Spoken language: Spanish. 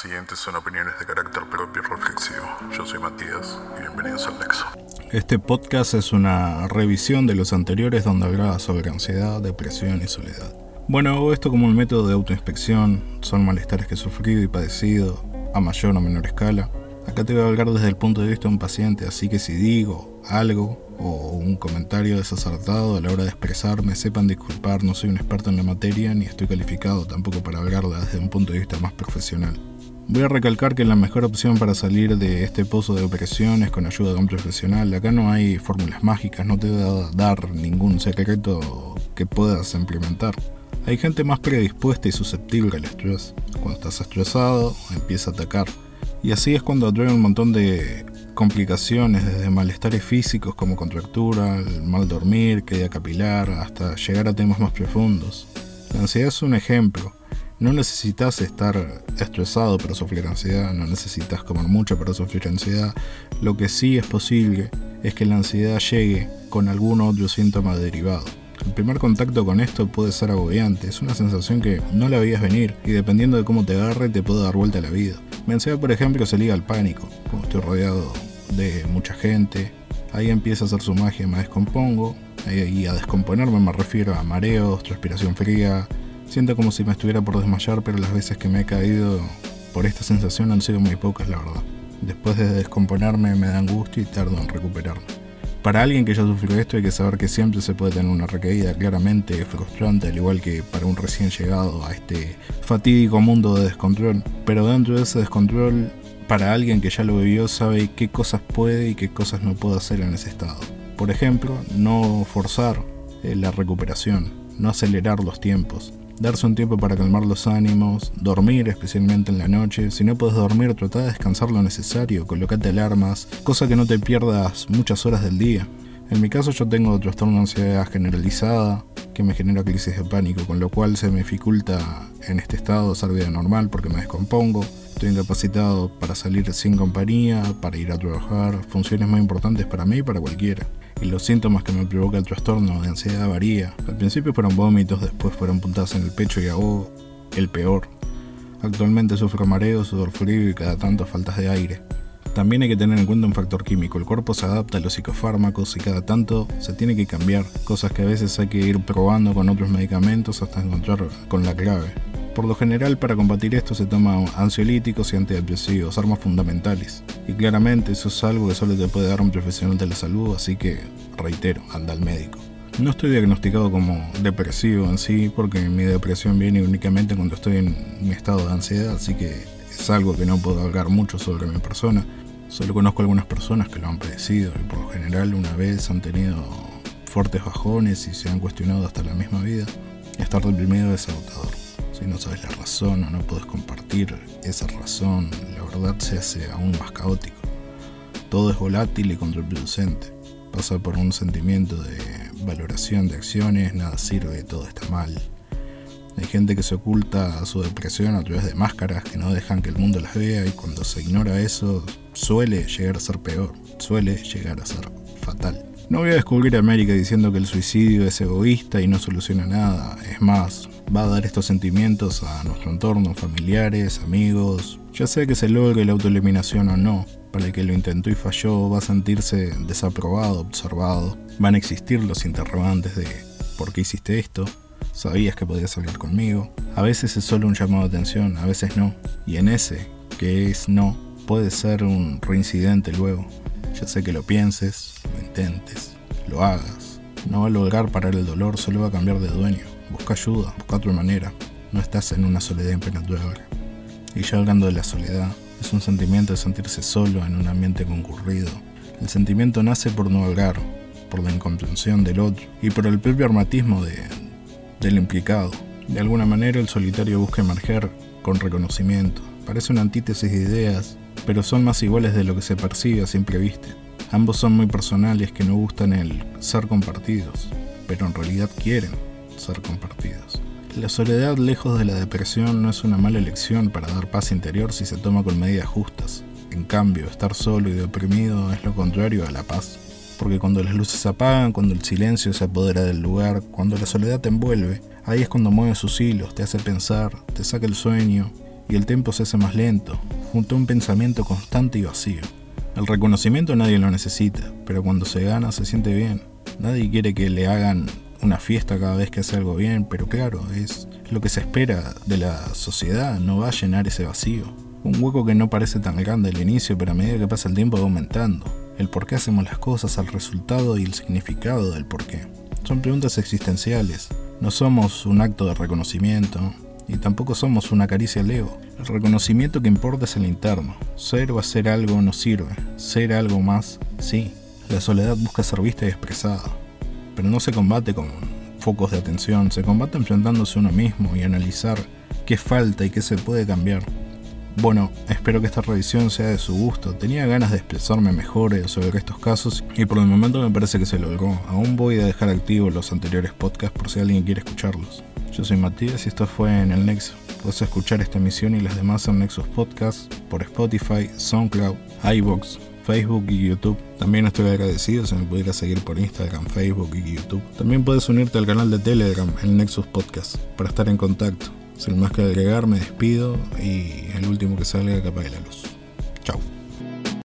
siguientes son opiniones de carácter propio y reflexivo. Yo soy Matías y bienvenidos al Nexo. Este podcast es una revisión de los anteriores donde hablaba sobre ansiedad, depresión y soledad. Bueno, esto como un método de autoinspección, son malestares que he sufrido y padecido, a mayor o menor escala. Acá te voy a hablar desde el punto de vista de un paciente, así que si digo algo o un comentario desacertado a la hora de expresarme, sepan disculpar, no soy un experto en la materia ni estoy calificado tampoco para hablarla desde un punto de vista más profesional. Voy a recalcar que la mejor opción para salir de este pozo de opresión es con ayuda de un profesional. Acá no hay fórmulas mágicas, no te voy a dar ningún secreto que puedas implementar. Hay gente más predispuesta y susceptible al estrés. Cuando estás estresado, empieza a atacar. Y así es cuando atrae un montón de complicaciones, desde malestares físicos como contractura, el mal dormir, caída capilar, hasta llegar a temas más profundos. La ansiedad es un ejemplo. No necesitas estar estresado para sufrir ansiedad, no necesitas comer mucho para sufrir ansiedad. Lo que sí es posible es que la ansiedad llegue con algún otro síntoma derivado. El primer contacto con esto puede ser agobiante, es una sensación que no la veías venir y dependiendo de cómo te agarre te puede dar vuelta a la vida. Mi ansiedad, por ejemplo, se liga al pánico, como estoy rodeado de mucha gente, ahí empieza a hacer su magia, me descompongo, y a descomponerme me refiero a mareos, transpiración fría, Siento como si me estuviera por desmayar, pero las veces que me he caído por esta sensación han sido muy pocas, la verdad. Después de descomponerme me da angustia y tardo en recuperarme. Para alguien que ya sufrió esto hay que saber que siempre se puede tener una recaída claramente frustrante, al igual que para un recién llegado a este fatídico mundo de descontrol. Pero dentro de ese descontrol, para alguien que ya lo vivió sabe qué cosas puede y qué cosas no puede hacer en ese estado. Por ejemplo, no forzar eh, la recuperación, no acelerar los tiempos, darse un tiempo para calmar los ánimos, dormir especialmente en la noche. Si no puedes dormir, trata de descansar lo necesario, colocate alarmas, cosa que no te pierdas muchas horas del día. En mi caso yo tengo trastorno de ansiedad generalizada que me genera crisis de pánico, con lo cual se me dificulta en este estado hacer vida normal porque me descompongo. Estoy incapacitado para salir sin compañía, para ir a trabajar, funciones muy importantes para mí y para cualquiera y los síntomas que me provoca el trastorno de ansiedad varía. Al principio fueron vómitos, después fueron puntadas en el pecho y ahogo, el peor. Actualmente sufro mareos, sudor frío y cada tanto faltas de aire. También hay que tener en cuenta un factor químico. El cuerpo se adapta a los psicofármacos y cada tanto se tiene que cambiar, cosas que a veces hay que ir probando con otros medicamentos hasta encontrar con la clave. Por lo general, para combatir esto se toman ansiolíticos y antidepresivos, armas fundamentales. Y claramente eso es algo que solo te puede dar un profesional de la salud, así que reitero, anda al médico. No estoy diagnosticado como depresivo en sí, porque mi depresión viene únicamente cuando estoy en mi estado de ansiedad, así que es algo que no puedo hablar mucho sobre mi persona. Solo conozco algunas personas que lo han padecido y por lo general una vez han tenido fuertes bajones y se han cuestionado hasta la misma vida. Estar deprimido es agotador si no sabes la razón o no puedes compartir esa razón, la verdad se hace aún más caótico. Todo es volátil y contraproducente. Pasa por un sentimiento de valoración de acciones, nada sirve, todo está mal. Hay gente que se oculta a su depresión a través de máscaras que no dejan que el mundo las vea y cuando se ignora eso suele llegar a ser peor, suele llegar a ser fatal. No voy a descubrir América diciendo que el suicidio es egoísta y no soluciona nada. Es más, va a dar estos sentimientos a nuestro entorno, familiares, amigos. Ya sea que se logre la autoeliminación o no, para el que lo intentó y falló va a sentirse desaprobado, observado. Van a existir los interrogantes de ¿por qué hiciste esto? ¿Sabías que podías hablar conmigo? A veces es solo un llamado de atención, a veces no. Y en ese, que es no, puede ser un reincidente luego. Ya sé que lo pienses, lo intentes, lo hagas. No va a lograr parar el dolor, solo va a cambiar de dueño. Busca ayuda, busca otra manera. No estás en una soledad impenetrable. Y ya hablando de la soledad, es un sentimiento de sentirse solo en un ambiente concurrido. El sentimiento nace por no hablar, por la incomprensión del otro y por el propio armatismo de, del implicado. De alguna manera el solitario busca emerger con reconocimiento. Parece una antítesis de ideas, pero son más iguales de lo que se percibe a simple vista. Ambos son muy personales que no gustan el ser compartidos, pero en realidad quieren ser compartidos. La soledad lejos de la depresión no es una mala elección para dar paz interior si se toma con medidas justas. En cambio, estar solo y deprimido es lo contrario a la paz. Porque cuando las luces se apagan, cuando el silencio se apodera del lugar, cuando la soledad te envuelve, ahí es cuando mueve sus hilos, te hace pensar, te saca el sueño y el tiempo se hace más lento, junto a un pensamiento constante y vacío. El reconocimiento nadie lo necesita, pero cuando se gana se siente bien. Nadie quiere que le hagan una fiesta cada vez que hace algo bien, pero claro, es lo que se espera de la sociedad, no va a llenar ese vacío. Un hueco que no parece tan grande al inicio, pero a medida que pasa el tiempo va aumentando. El por qué hacemos las cosas, el resultado y el significado del por qué. Son preguntas existenciales. No somos un acto de reconocimiento y tampoco somos una caricia al ego. El reconocimiento que importa es el interno. Ser o hacer algo no sirve. Ser algo más, sí. La soledad busca ser vista y expresada. Pero no se combate con focos de atención, se combate enfrentándose a uno mismo y analizar qué falta y qué se puede cambiar. Bueno, espero que esta revisión sea de su gusto. Tenía ganas de expresarme mejor sobre estos casos y por el momento me parece que se logró. Aún voy a dejar activos los anteriores podcasts por si alguien quiere escucharlos. Yo soy Matías y esto fue en el Nexo. Puedes escuchar esta emisión y las demás en Nexus Podcasts por Spotify, SoundCloud, iBox, Facebook y YouTube. También estoy agradecido si me pudieras seguir por Instagram, Facebook y YouTube. También puedes unirte al canal de Telegram, el Nexus Podcast, para estar en contacto. Sin más que agregar, me despido y el último que salga que apague la luz. Chao.